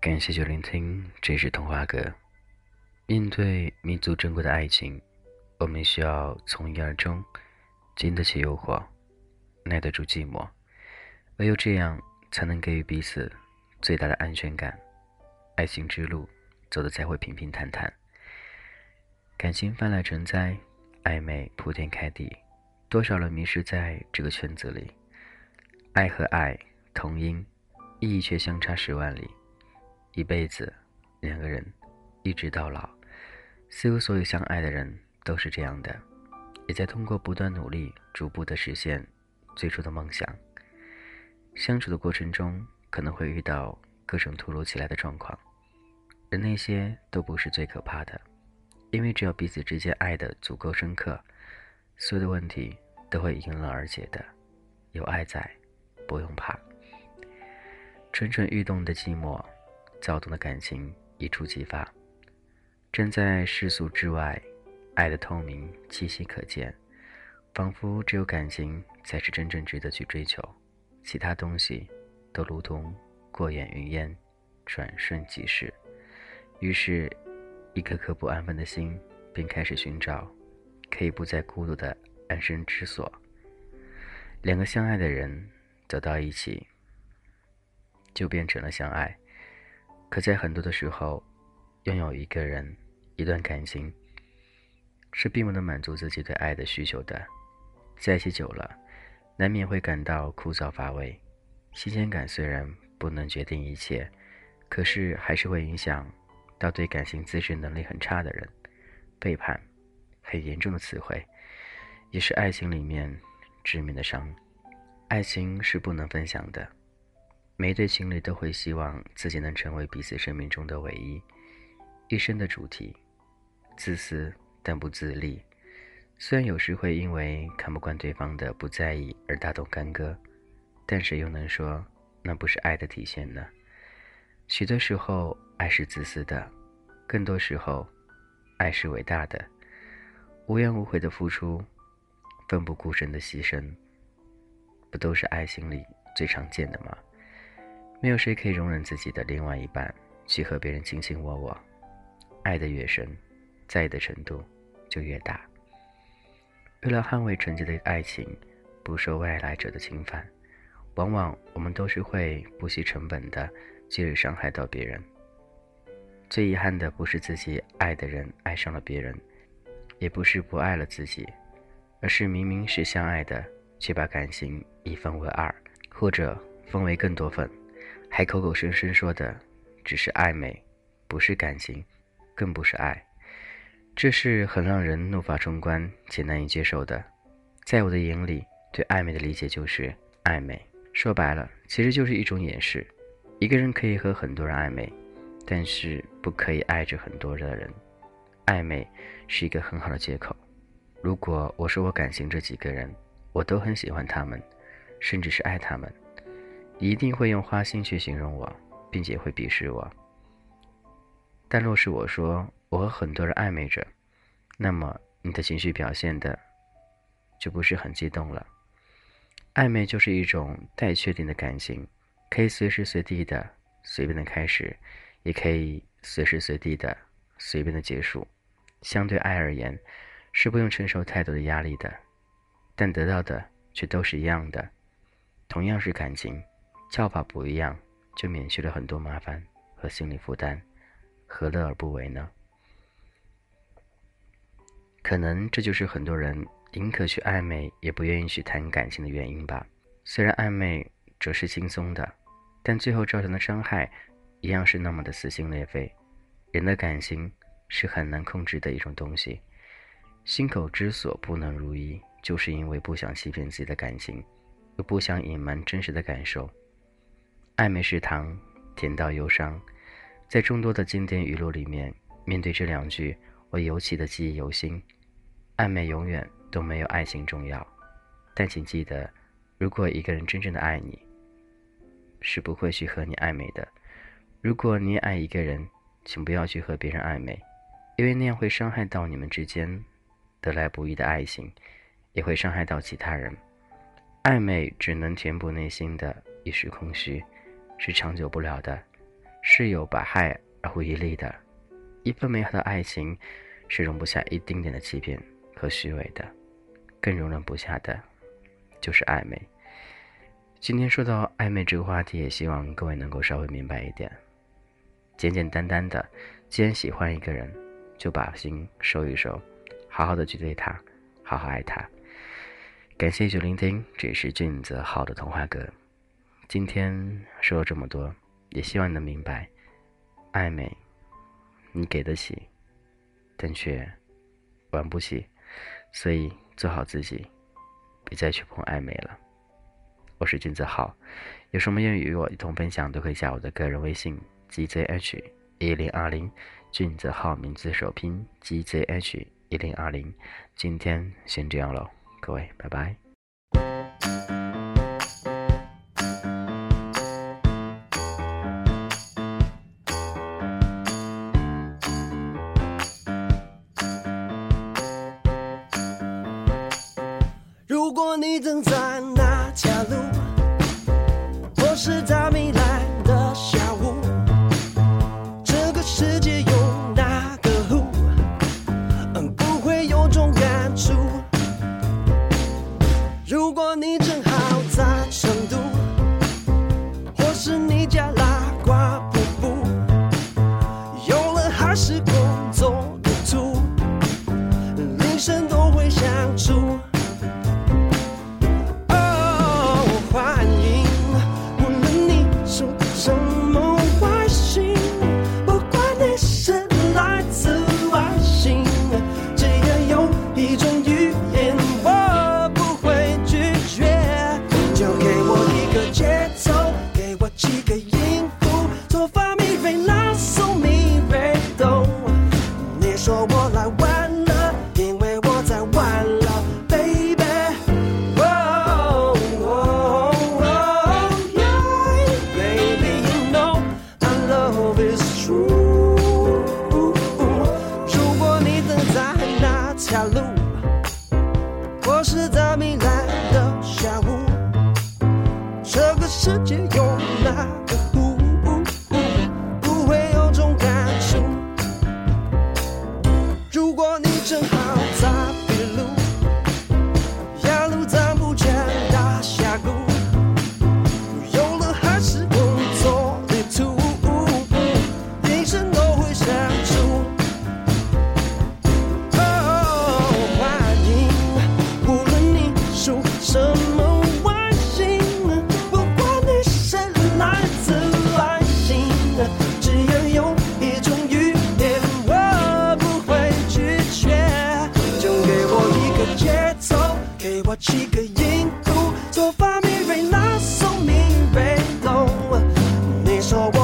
感谢就聆听，这是童话阁。面对弥足珍贵的爱情，我们需要从一而终，经得起诱惑，耐得住寂寞，唯有这样，才能给予彼此最大的安全感。爱情之路走得才会平平坦坦。感情泛滥成灾，暧昧铺天盖地，多少人迷失在这个圈子里。爱和爱同音，意义却相差十万里。一辈子，两个人一直到老，似乎所有相爱的人都是这样的，也在通过不断努力，逐步的实现最初的梦想。相处的过程中，可能会遇到各种突如其来的状况，而那些都不是最可怕的，因为只要彼此之间爱的足够深刻，所有的问题都会迎刃而解的。有爱在。不用怕，蠢蠢欲动的寂寞，躁动的感情一触即发。站在世俗之外，爱的透明气息可见，仿佛只有感情才是真正值得去追求，其他东西都如同过眼云烟，转瞬即逝。于是，一颗颗不安分的心便开始寻找可以不再孤独的安身之所。两个相爱的人。走到一起，就变成了相爱。可在很多的时候，拥有一个人、一段感情，是并不能满足自己对爱的需求的。在一起久了，难免会感到枯燥乏味。新鲜感虽然不能决定一切，可是还是会影响到对感情自身能力很差的人。背叛，很严重的词汇，也是爱情里面致命的伤。爱情是不能分享的，每对情侣都会希望自己能成为彼此生命中的唯一，一生的主题。自私但不自利，虽然有时会因为看不惯对方的不在意而大动干戈，但谁又能说那不是爱的体现呢？许多时候，爱是自私的；更多时候，爱是伟大的，无怨无悔的付出，奋不顾身的牺牲。不都是爱情里最常见的吗？没有谁可以容忍自己的另外一半去和别人卿卿我我。爱的越深，在意的程度就越大。为了捍卫纯洁的爱情，不受外来者的侵犯，往往我们都是会不惜成本的去伤害到别人。最遗憾的不是自己爱的人爱上了别人，也不是不爱了自己，而是明明是相爱的。却把感情一分为二，或者分为更多份，还口口声声说的只是暧昧，不是感情，更不是爱，这是很让人怒发冲冠且难以接受的。在我的眼里，对暧昧的理解就是暧昧，说白了，其实就是一种掩饰。一个人可以和很多人暧昧，但是不可以爱着很多的人。暧昧是一个很好的借口。如果我说我感情这几个人。我都很喜欢他们，甚至是爱他们。一定会用花心去形容我，并且会鄙视我。但若是我说我和很多人暧昧着，那么你的情绪表现的就不是很激动了。暧昧就是一种待确定的感情，可以随时随地的随便的开始，也可以随时随地的随便的结束。相对爱而言，是不用承受太多的压力的。但得到的却都是一样的，同样是感情，叫法不一样，就免去了很多麻烦和心理负担，何乐而不为呢？可能这就是很多人宁可去暧昧，也不愿意去谈感情的原因吧。虽然暧昧则是轻松的，但最后造成的伤害，一样是那么的撕心裂肺。人的感情是很难控制的一种东西，心口之所不能如意。就是因为不想欺骗自己的感情，又不想隐瞒真实的感受。暧昧是糖，甜到忧伤。在众多的经典语录里面，面对这两句，我尤其的记忆犹新。暧昧永远都没有爱情重要，但请记得，如果一个人真正的爱你，是不会去和你暧昧的。如果你也爱一个人，请不要去和别人暧昧，因为那样会伤害到你们之间得来不易的爱情。也会伤害到其他人。暧昧只能填补内心的一时空虚，是长久不了的。是有百害而无一利的。一份美好的爱情是容不下一丁点的欺骗和虚伪的，更容忍不下的，就是暧昧。今天说到暧昧这个话题，也希望各位能够稍微明白一点。简简单单的，既然喜欢一个人，就把心收一收，好好的去对他，好好爱他。感谢一聆听，这里是俊泽浩的童话歌。今天说了这么多，也希望你能明白，暧昧，你给得起，但却玩不起，所以做好自己，别再去碰暧昧了。我是俊泽浩，有什么愿意与我一同分享，都可以加我的个人微信 gzh 一零二零，俊泽浩名字首拼 gzh 一零二零。今天先这样喽。各位，拜拜。如果你正在那条路，我是在未来你